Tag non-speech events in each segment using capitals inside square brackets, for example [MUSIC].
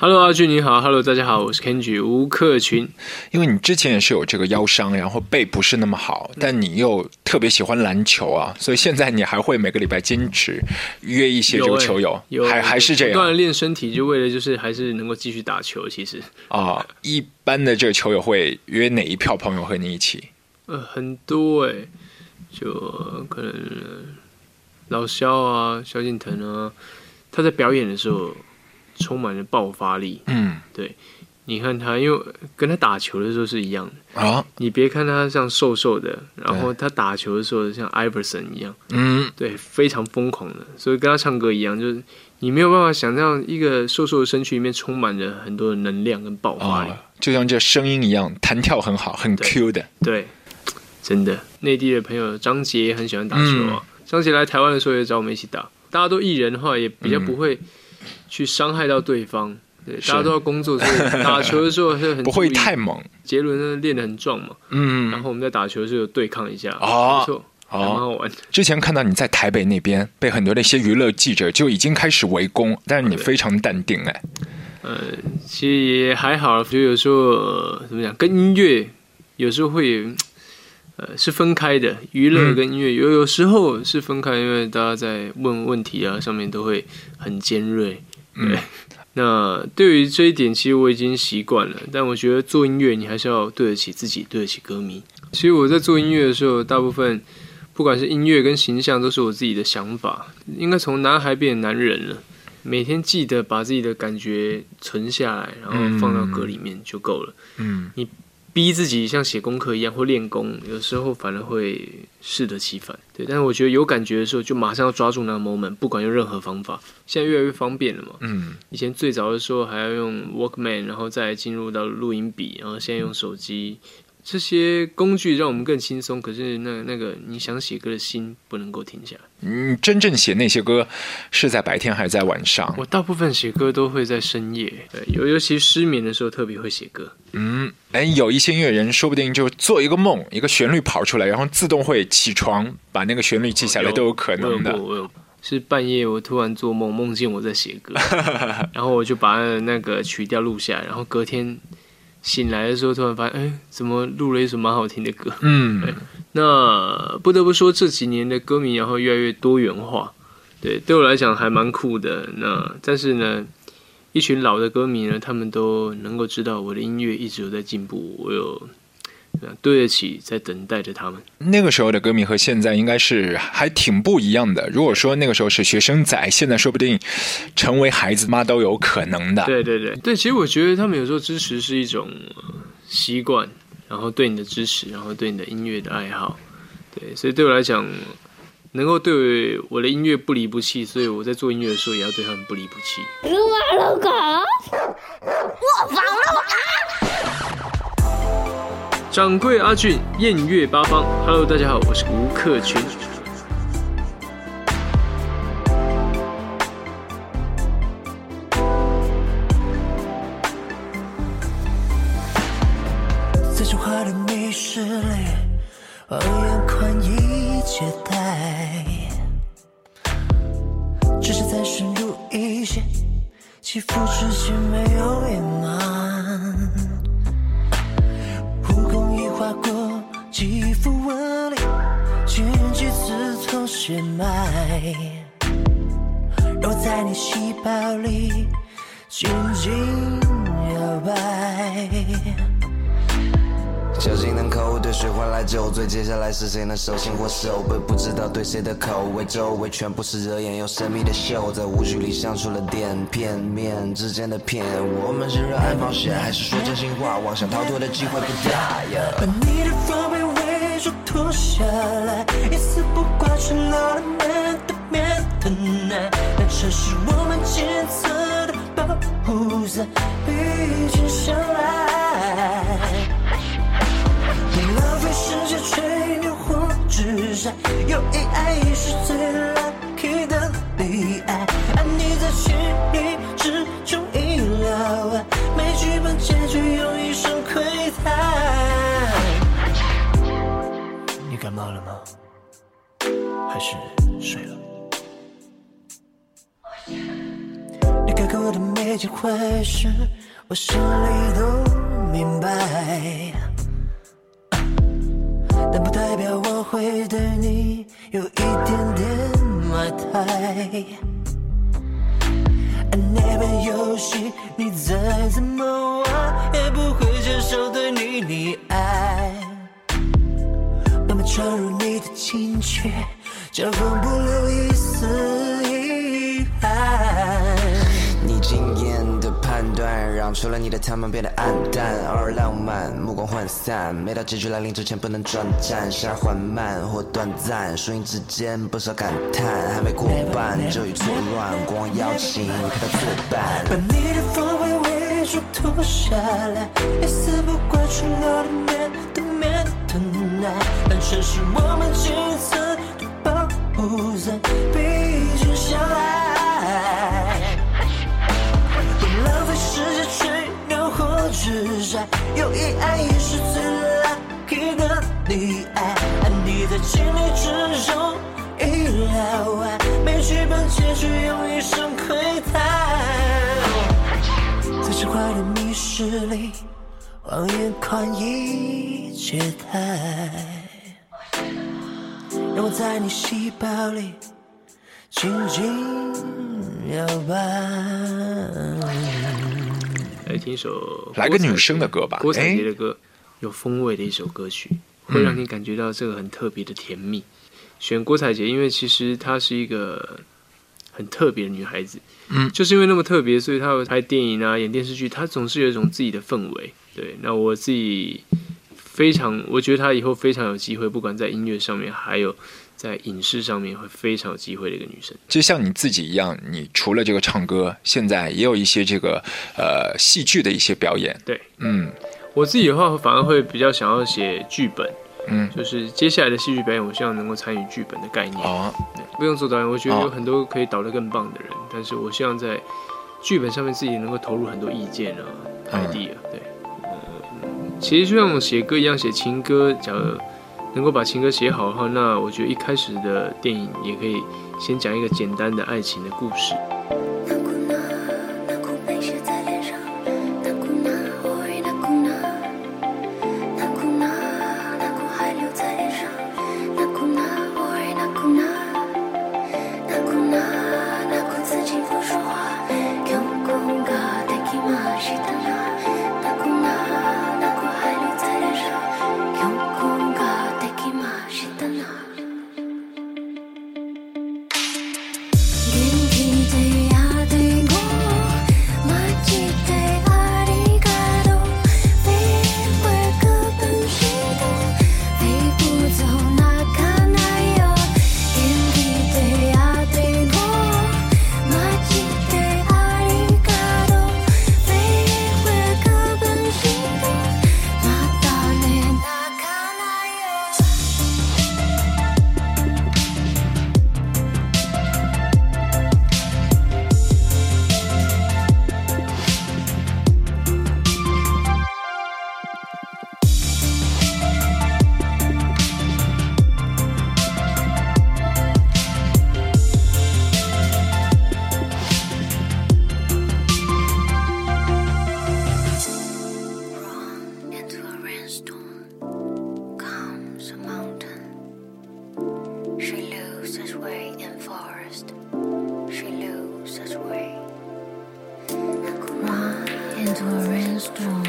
Hello，阿俊你好，Hello，大家好，我是 Kenji 吴克群。因为你之前也是有这个腰伤，然后背不是那么好，但你又特别喜欢篮球啊，所以现在你还会每个礼拜坚持约一些这个球友，有还还是这样锻炼身体，就为了就是还是能够继续打球。其实，啊？一般的这个球友会约哪一票朋友和你一起？呃，很多哎、就可能呃老肖啊、萧敬腾啊，他在表演的时候充满了爆发力。嗯对你看他，因为跟他打球的时候是一样的。啊你别看他像瘦瘦的，然后他打球的时候像 Iverson 一样，嗯对，非常疯狂的。所以跟他唱歌一样，就是你没有办法想象一个瘦瘦的身躯里面充满着很多的能量跟爆发力。啊，就像这声音一样，弹跳很好，很对 Q 的。对，真的。内地的朋友张杰也很喜欢打球嗯啊，张杰来台湾的时候也找我们一起打。大家都艺人的话，也比较不会去伤害到对方。对，大家都要工作，所以打球的时候是很不会太猛。杰伦呢练得很壮嘛，嗯然后我们在打球的时候对抗一下，哦没错，哦，好玩。之前看到你在台北那边被很多的一些娱乐记者就已经开始围攻，但是你非常淡定哎。呃，其实也还好，就有时候、呃怎么讲，跟音乐有时候会呃是分开的，娱乐嗯跟音乐有有时候是分开，因为大家在问问题啊上面都会很尖锐。嗯对，[LAUGHS] 那对于这一点，其实我已经习惯了。但我觉得做音乐，你还是要对得起自己，对得起歌迷。其实我在做音乐的时候，大部分不管是音乐跟形象，都是我自己的想法。应该从男孩变男人了。每天记得把自己的感觉存下来，然后放到歌里面就够了。嗯逼自己像写功课一样或练功，有时候反而会适得其反。对，但是我觉得有感觉的时候，就马上要抓住那个 moment，不管用任何方法。现在越来越方便了嘛。嗯以前最早的时候还要用 Walkman，然后再进入到录音笔，然后现在用手机，这些工具让我们更轻松。可是那那个你想写歌的心不能够停下来。你真正写那些歌是在白天还是在晚上？我大部分写歌都会在深夜，对，尤尤其失眠的时候特别会写歌。嗯，哎，有一些音乐人说不定就做一个梦，一个旋律跑出来，然后自动会起床把那个旋律记下来，都有可能的我有，。我有是半夜我突然做梦，梦见我在写歌，然后我就把那个曲调录下来，然后隔天醒来的时候，突然发现，哎，怎么录了一首蛮好听的歌？嗯 [LAUGHS] 那不得不说，这几年的歌迷然后越来越多元化，对，对我来讲还蛮酷的。那但是呢，一群老的歌迷呢，他们都能够知道我的音乐一直有在进步，我有呃对得起在等待着他们。那个时候的歌迷和现在应该是还挺不一样的。如果说那个时候是学生仔，现在说不定成为孩子妈都有可能的。对对对对，其实我觉得他们有时候支持是一种呃习惯，然后对你的支持，然后对你的音乐的爱好，对，所以对我来讲，能够对我的音乐不离不弃，所以我在做音乐的时候也要对他们不离不弃。撸啊撸狗，我房撸掌柜阿俊，宴乐八方，Hello，大家好，我是吴克群。血脉，揉在你细胞里紧紧摇摆。小心能口对水换来酒醉，接下来是谁能手心或手背？不知道对谁的口味，周围全部是惹眼又神秘的秀，在舞曲里相处了点片面之间的骗。我们是热爱冒险，还是说真心话？妄想逃脱的机会不大呀。把你的防备伪装脱下来，一丝不挂赤裸的面对面的难，那城市我们检测的保护伞已经上来。别浪费时间吹牛或直晒，有意爱意是最 lucky 的溺爱，爱你在情理你感冒了吗？还是睡了？你该过的每件坏事，我心里都明白。但不代表我会对你有一点点埋汰。那本游戏你再怎么玩，也不会接受对你溺爱。闯入你的情趣，交锋不留一丝遗憾。你惊艳的判断，让除了你的他们变得暗淡，偶尔浪漫，目光涣散。每到结局来临之前不能转战，时而缓慢或短暂，输赢之间不少感叹。还没过半就已错乱，国王邀请你陪他作伴。把你的防备伪装脱下来，一丝不挂出我的的奶，单纯是我们仅存的保护伞，毕竟相爱。不浪费时间去诱惑之战，有意爱也是最 lucky 的溺爱，爱你在情理之中意料外，没剧本结局用一生窥探。在这坏的密室里，谎言宽以解开，让我在你细胞里紧紧摇摆。来听一首来个女生的歌吧郭采哎洁的歌，有风味的一首歌曲，会让你感觉到这个很特别的甜蜜。选郭采洁，因为其实她是一个很特别的女孩子，嗯就是因为那么特别，所以她会拍电影啊、演电视剧，她总是有一种自己的氛围。对，那我自己非常，我觉得她以后非常有机会，不管在音乐上面，还有在影视上面，会非常有机会的一个女生。就像你自己一样，你除了这个唱歌，现在也有一些这个呃戏剧的一些表演。对，嗯我自己的话，反而会比较想要写剧本，嗯，就是接下来的戏剧表演，我希望能够参与剧本的概念。哦，不用做导演，我觉得哦有很多可以导得更棒的人，但是我希望在剧本上面自己能够投入很多意见啊、嗯 idea。对，呃，其实就像写歌一样，写情歌，假如能够把情歌写好的话，那我觉得一开始的电影也可以先讲一个简单的爱情的故事。to a rainstorm.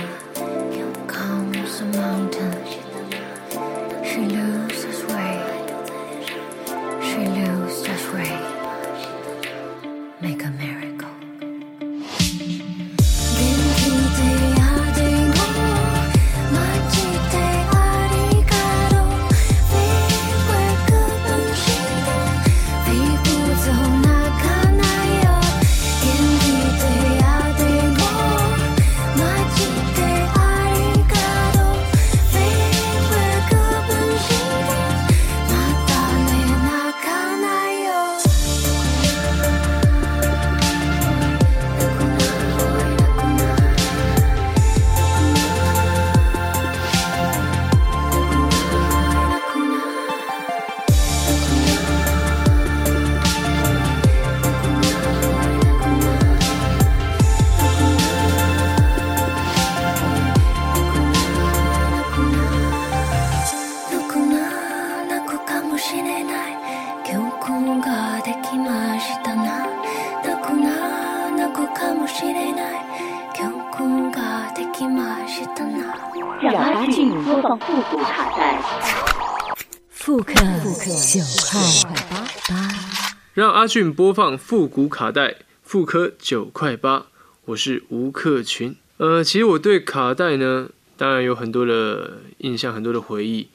刻九块八，让阿俊播放复古卡带，复刻九块八。我是吴克群。呃，其实我对卡带呢，当然有很多的印象，很多的回忆。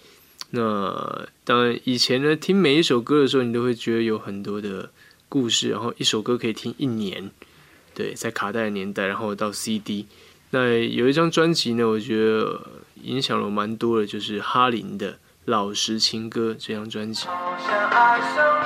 那当然，以前呢，听每一首歌的时候，你都会觉得有很多的故事，然后一首歌可以听一年。对，在卡带的年代，然后到 CD。那有一张专辑呢，我觉得影响了蛮多的，就是哈林的《老实情歌》这张专辑。好想爱上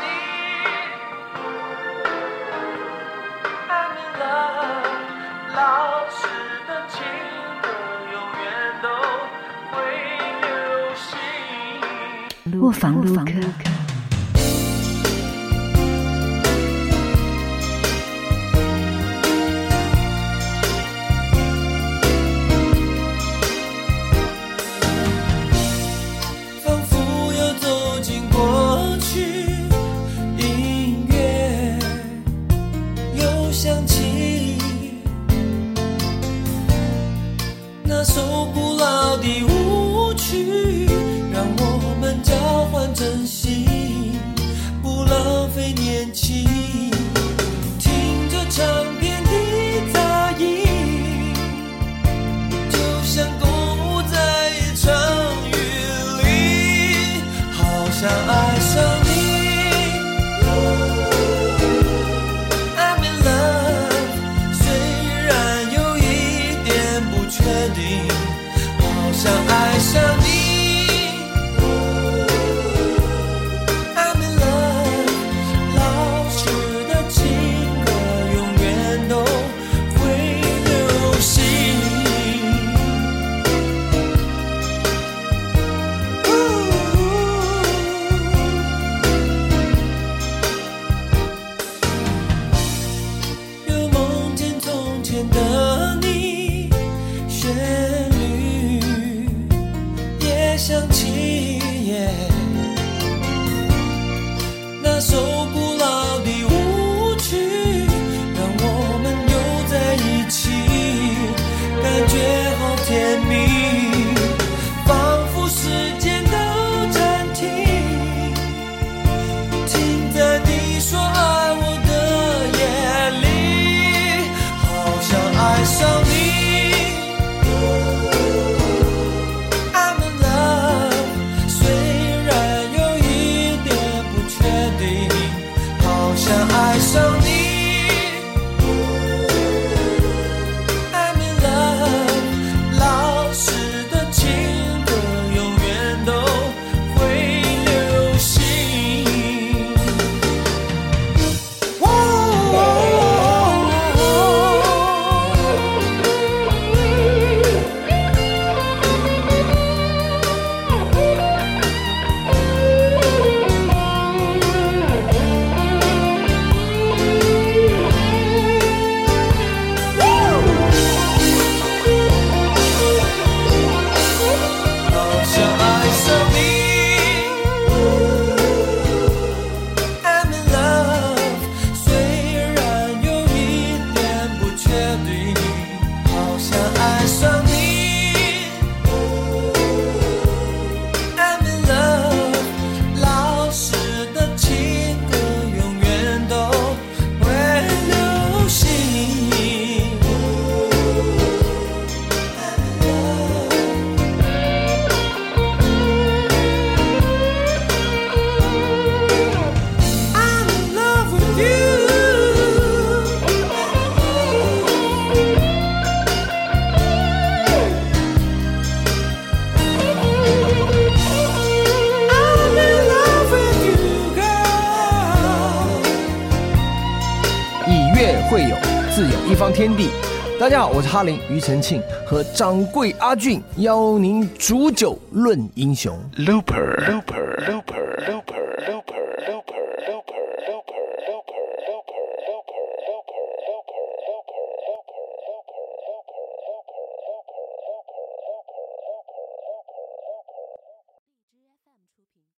贵友，自有一方天地。大家好，我是哈林庾澄庆，和掌柜阿俊邀您煮酒论英雄。Looper Looper Looper。